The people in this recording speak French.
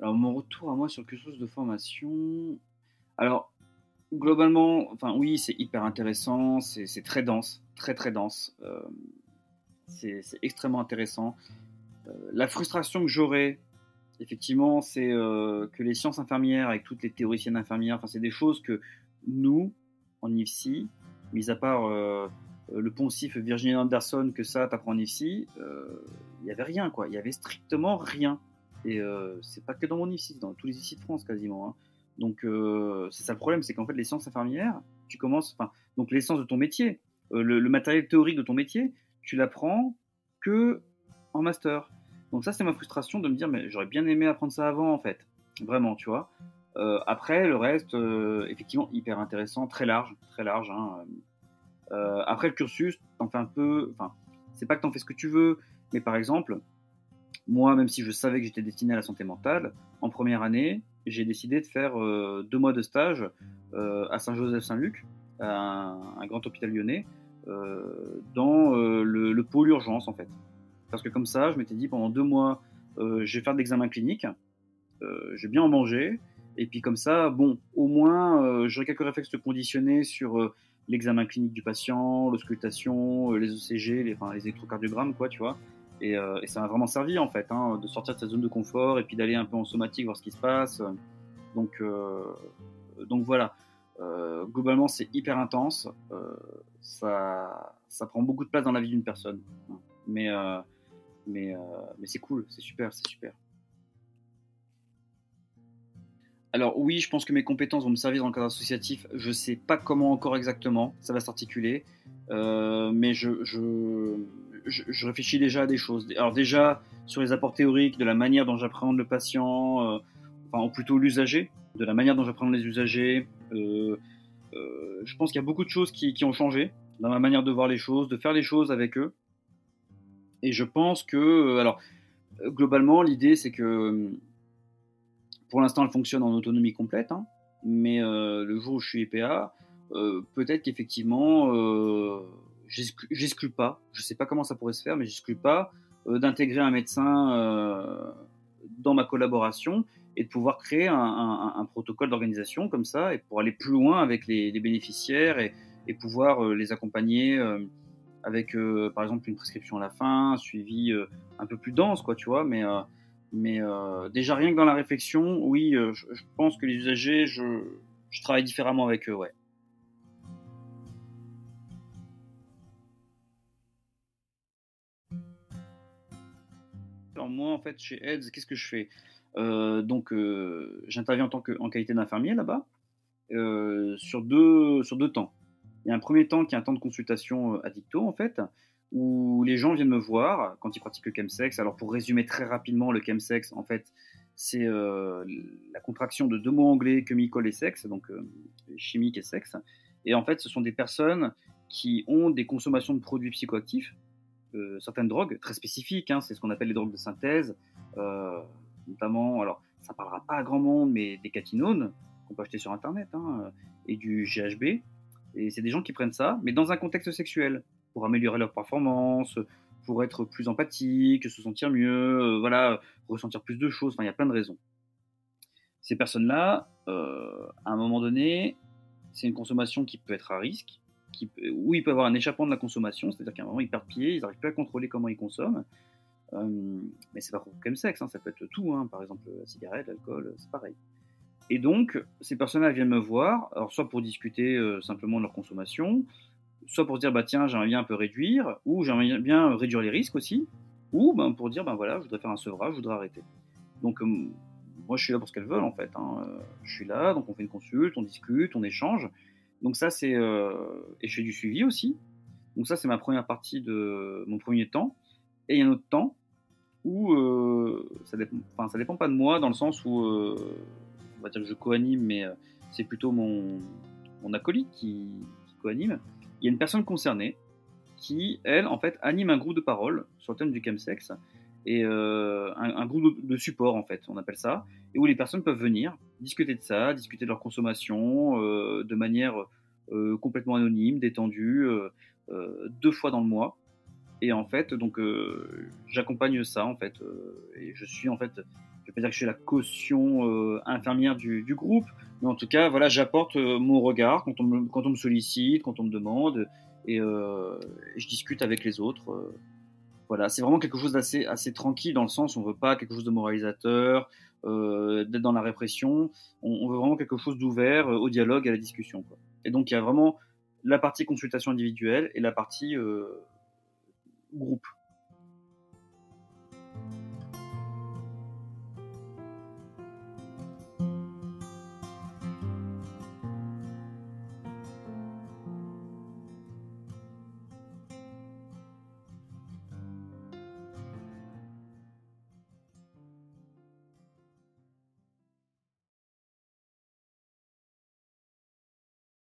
Alors, mon retour à moi sur quelque chose de formation. Alors, globalement, enfin, oui, c'est hyper intéressant, c'est très dense, très très dense. Euh, c'est extrêmement intéressant. Euh, la frustration que j'aurais, effectivement, c'est euh, que les sciences infirmières, avec toutes les théoriciennes infirmières, c'est des choses que nous, en IFSI, mis à part le poncif Virginie Anderson, que ça, t'apprends en IFSI, il n'y avait rien, quoi. Il y avait strictement rien. Et c'est pas que dans mon IFSI, dans tous les IFSI de France quasiment. Hein. Donc c'est ça le problème, c'est qu'en fait les sciences infirmières, tu commences, enfin donc l'essence de ton métier, le, matériel théorique de ton métier, tu l'apprends que en master. Donc ça c'est ma frustration de me dire mais j'aurais bien aimé apprendre ça avant en fait, vraiment tu vois. après le reste effectivement hyper intéressant, très large, très large. Hein. après le cursus, t'en fais un peu, enfin c'est pas que t'en fais ce que tu veux, mais par exemple moi, même si je savais que j'étais destiné à la santé mentale, en première année, j'ai décidé de faire euh, deux mois de stage euh, à Saint-Joseph-Saint-Luc, un, un, grand hôpital lyonnais, euh, dans le, pôle urgence en fait. Parce que comme ça, je m'étais dit pendant deux mois, je vais faire d'examens cliniques, je vais bien en manger, et puis comme ça, bon, au moins, j'aurai quelques réflexes conditionnés sur l'examen clinique du patient, l'auscultation, les ECG, les, les électrocardiogrammes, quoi, tu vois. Euh, et, ça m'a vraiment servi en fait, hein, de sortir de cette zone de confort et puis d'aller un peu en somatique voir ce qui se passe. Donc, euh, donc voilà. Euh, globalement, c'est hyper intense. ça, ça prend beaucoup de place dans la vie d'une personne. Mais, mais, mais c'est cool, c'est super, c'est super. Alors oui, je pense que mes compétences vont me servir dans le cadre associatif. Je sais pas comment encore exactement ça va s'articuler, mais je, je, je, réfléchis déjà à des choses. Alors déjà sur les apports théoriques, de la manière dont j'appréhende le patient, euh, enfin ou plutôt l'usager, de la manière dont j'appréhende les usagers. Euh, euh, je pense qu'il y a beaucoup de choses qui, ont changé dans ma manière de voir les choses, de faire les choses avec eux. Et je pense que, alors globalement, l'idée c'est que pour l'instant elle fonctionne en autonomie complète, hein, mais le jour où je suis EPA, peut-être qu'effectivement j'exclus pas, je sais pas comment ça pourrait se faire, mais j'exclus pas euh, d'intégrer un médecin euh, dans ma collaboration et de pouvoir créer un, protocole d'organisation comme ça et pour aller plus loin avec les, bénéficiaires et, pouvoir euh, les accompagner avec par exemple une prescription à la fin, un suivi un peu plus dense quoi, tu vois, mais mais déjà rien que dans la réflexion, oui, je, pense que les usagers, je, je travaille différemment avec eux, ouais. Moi, en fait, chez AIDS, qu'est-ce que je fais? Euh, Donc, euh, j'interviens en en qualité d'infirmier là-bas euh, sur deux sur deux temps. Il y a un premier temps qui est un temps de consultation addicto en fait, où les gens viennent me voir quand ils pratiquent le chemsex. Alors, pour résumer très rapidement, le chemsex, en fait, c'est la contraction de deux mots anglais chemical et sexe, donc chimique et sexe. Et en fait, ce sont des personnes qui ont des consommations de produits psychoactifs, euh, certaines drogues très spécifiques, hein, c'est ce qu'on appelle les drogues de synthèse, euh, notamment, alors ça parlera pas à grand monde, mais des catinones qu'on peut acheter sur internet, hein, et du GHB. Et c'est des gens qui prennent ça, mais dans un contexte sexuel, pour améliorer leur performance, pour être plus empathique, se sentir mieux, euh, voilà, ressentir plus de choses, il y a plein de raisons. Ces personnes-là, à un moment donné, c'est une consommation qui peut être à risque, où il peut avoir un échappement de la consommation, c'est-à-dire qu'à un moment ils perdent pied, ils n'arrivent plus à contrôler comment ils consomment. Euh, mais c'est pas le sexe, hein, ça peut être tout, hein, par exemple la cigarette, l'alcool, c'est pareil. Et donc, ces personnes-là viennent me voir, soit pour discuter euh, simplement de leur consommation, soit pour se dire, bah tiens, j'aimerais bien un peu réduire, ou j'aimerais bien réduire les risques aussi, ou ben, pour dire, ben voilà, je voudrais faire un sevrage, je voudrais arrêter. Donc, euh, moi, je suis là pour ce qu'elles veulent, en fait. Hein. Je suis là, donc on fait une consulte, on discute, on échange, donc ça, c'est... Euh, et je fais du suivi aussi. Donc ça, c'est ma première partie de mon premier temps. Et il y a un autre temps où euh, ça dépend, enfin, ça dépend pas de moi dans le sens où, euh, on va dire que je co-anime, mais c'est plutôt mon, mon acolyte qui, qui co-anime. Il y a une personne concernée qui, elle, en fait, anime un groupe de parole sur le thème du chemsex et un, un, groupe de support, en fait, on appelle ça, et où les personnes peuvent venir discuter de ça, discuter de leur consommation euh, de manière euh, complètement anonyme, détendue, euh, deux fois dans le mois. Et en fait, donc, j'accompagne ça, en fait, et je suis, en fait, je vais pas dire que je suis la caution infirmière du, groupe, mais en tout cas, voilà, j'apporte mon regard quand on, me, quand on me sollicite, quand on me demande, et je discute avec les autres. Voilà, c'est vraiment quelque chose d'assez assez tranquille dans le sens où on veut pas quelque chose de moralisateur, euh, d'être dans la répression. On, veut vraiment quelque chose d'ouvert au dialogue, à la discussion. Quoi. Et donc il y a vraiment la partie consultation individuelle et la partie euh, groupe.